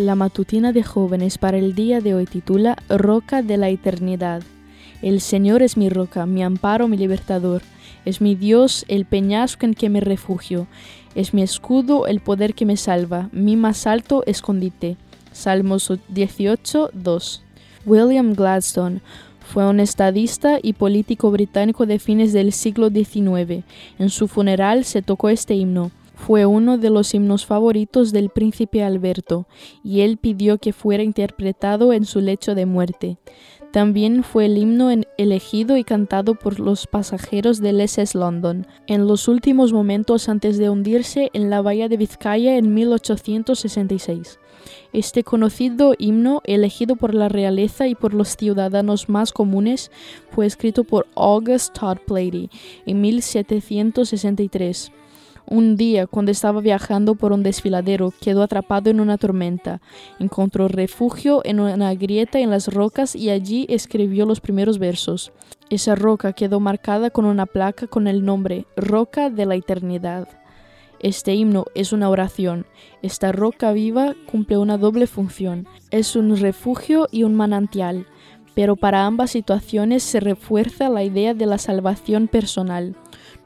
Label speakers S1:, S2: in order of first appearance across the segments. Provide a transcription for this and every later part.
S1: La matutina de jóvenes para el día de hoy titula Roca de la Eternidad. El Señor es mi roca, mi amparo, mi libertador. Es mi Dios, el peñasco en que me refugio. Es mi escudo, el poder que me salva, mi más alto escondite. Salmos 18, 2. William Gladstone fue un estadista y político británico de fines del siglo XIX. En su funeral se tocó este himno. Fue uno de los himnos favoritos del príncipe Alberto, y él pidió que fuera interpretado en su lecho de muerte. También fue el himno elegido y cantado por los pasajeros del SS London en los últimos momentos antes de hundirse en la bahía de Vizcaya en 1866. Este conocido himno, elegido por la realeza y por los ciudadanos más comunes, fue escrito por August Todd Plady en 1763. Un día, cuando estaba viajando por un desfiladero, quedó atrapado en una tormenta. Encontró refugio en una grieta en las rocas y allí escribió los primeros versos. Esa roca quedó marcada con una placa con el nombre Roca de la Eternidad. Este himno es una oración. Esta roca viva cumple una doble función. Es un refugio y un manantial, pero para ambas situaciones se refuerza la idea de la salvación personal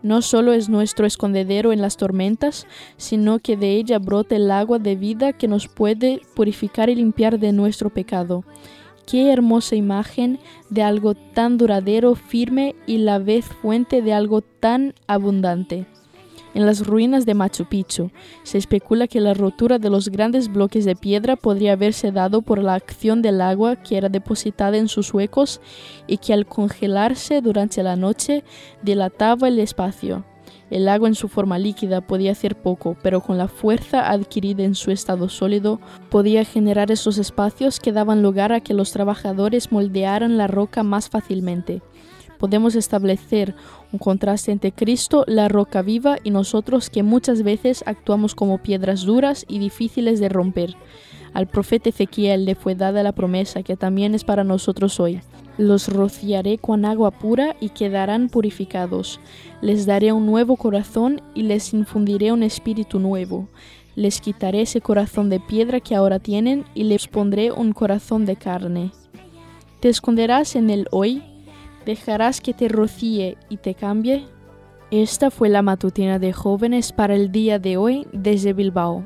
S1: no solo es nuestro escondedero en las tormentas, sino que de ella brota el agua de vida que nos puede purificar y limpiar de nuestro pecado. Qué hermosa imagen de algo tan duradero, firme y la vez fuente de algo tan abundante. En las ruinas de Machu Picchu se especula que la rotura de los grandes bloques de piedra podría haberse dado por la acción del agua que era depositada en sus huecos y que al congelarse durante la noche dilataba el espacio. El agua en su forma líquida podía hacer poco, pero con la fuerza adquirida en su estado sólido podía generar esos espacios que daban lugar a que los trabajadores moldearan la roca más fácilmente podemos establecer un contraste entre Cristo, la roca viva, y nosotros que muchas veces actuamos como piedras duras y difíciles de romper. Al profeta Ezequiel le fue dada la promesa que también es para nosotros hoy. Los rociaré con agua pura y quedarán purificados. Les daré un nuevo corazón y les infundiré un espíritu nuevo. Les quitaré ese corazón de piedra que ahora tienen y les pondré un corazón de carne. ¿Te esconderás en el hoy ¿Dejarás que te rocíe y te cambie? Esta fue la matutina de jóvenes para el día de hoy desde Bilbao.